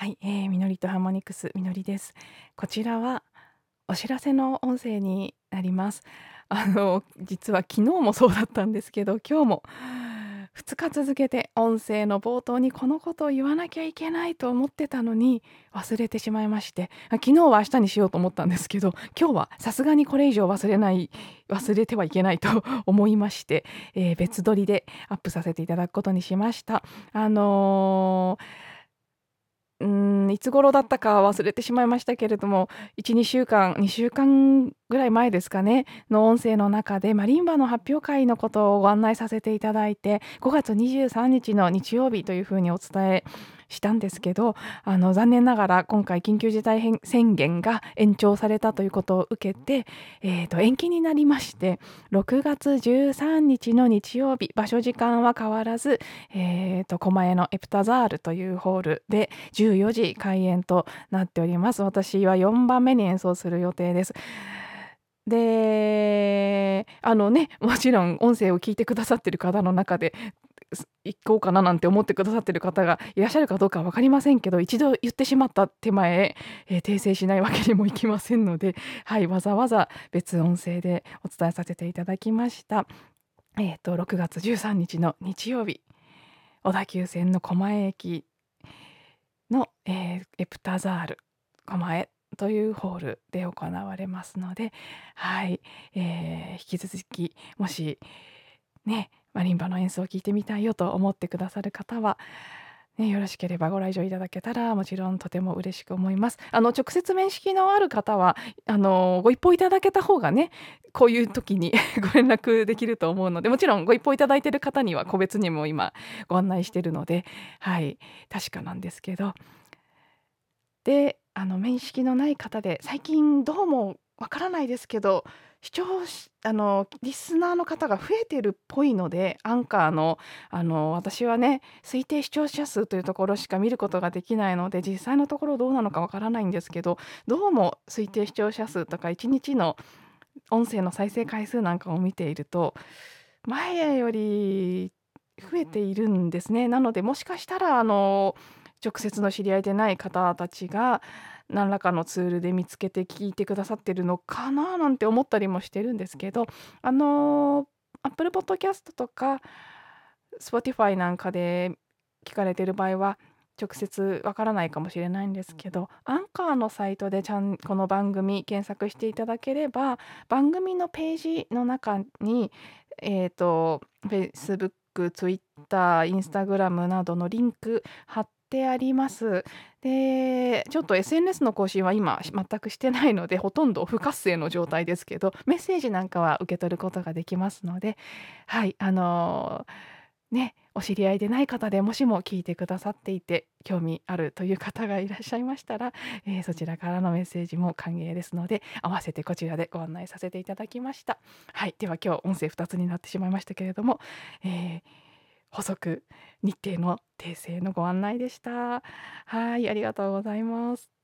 はい、えー、みのりとハーモニクスみのりです。こちらはお知らせの音声になります。あの実は昨日もそうだったんですけど、今日も2日続けて音声の冒頭にこのことを言わなきゃいけないと思ってたのに忘れてしまいまして昨日は明日にしようと思ったんですけど今日はさすがにこれ以上忘れない忘れてはいけないと思いまして、えー、別撮りでアップさせていただくことにしました。あのーんいつ頃だったか忘れてしまいましたけれども12週間2週間ぐらい前ですかねの音声の中でマリンバの発表会のことをご案内させていただいて5月23日の日曜日というふうにお伝えしたんですけどあの残念ながら今回緊急事態宣言が延長されたということを受けて、えー、と延期になりまして6月13日の日曜日場所時間は変わらず、えー、と狛江のエプタザールというホールで14時開演となっております私は4番目に演奏する予定です。であのねもちろん音声を聞いてくださってる方の中で行こうかななんて思ってくださってる方がいらっしゃるかどうか分かりませんけど一度言ってしまった手前、えー、訂正しないわけにもいきませんので、はい、わざわざ別音声でお伝えさせていただきました。えーと、6月13日の日曜日小田急線の狛江駅の、えー、エプタザール狛江というホールで行われますので、はいえー、引き続きもしねマリンバの演奏を聴いてみたいよと思ってくださる方は、ね、よろしければご来場いただけたらもちろんとても嬉しく思います。あの直接面識のある方はあのご一報いただけた方がねこういう時に ご連絡できると思うのでもちろんご一報いただいている方には個別にも今ご案内しているのではい確かなんですけどであの面識のない方で最近どうもわからないですけど視聴あのリスナーの方が増えてるっぽいのでアンカーのあの私はね推定視聴者数というところしか見ることができないので実際のところどうなのかわからないんですけどどうも推定視聴者数とか1日の音声の再生回数なんかを見ていると前より増えているんですね。なのでもしかしたらあの直接の知り合いでない方たちが何らかのツールで見つけて聞いてくださってるのかななんて思ったりもしてるんですけどあの Apple Podcast とか Spotify なんかで聞かれてる場合は直接わからないかもしれないんですけどアンカーのサイトでちゃんこの番組検索していただければ番組のページの中にえっ、ー、と Facebook、Twitter、Instagram などのリンク貼ってってあります。で、ちょっと SNS の更新は今全くしてないので、ほとんど不活性の状態ですけど、メッセージなんかは受け取ることができますので、はい、あのー、ね、お知り合いでない方でもしも聞いてくださっていて興味あるという方がいらっしゃいましたら、えー、そちらからのメッセージも歓迎ですので合わせてこちらでご案内させていただきました。はい、では今日音声2つになってしまいましたけれども、えー補足日程の訂正のご案内でした。はい、ありがとうございます。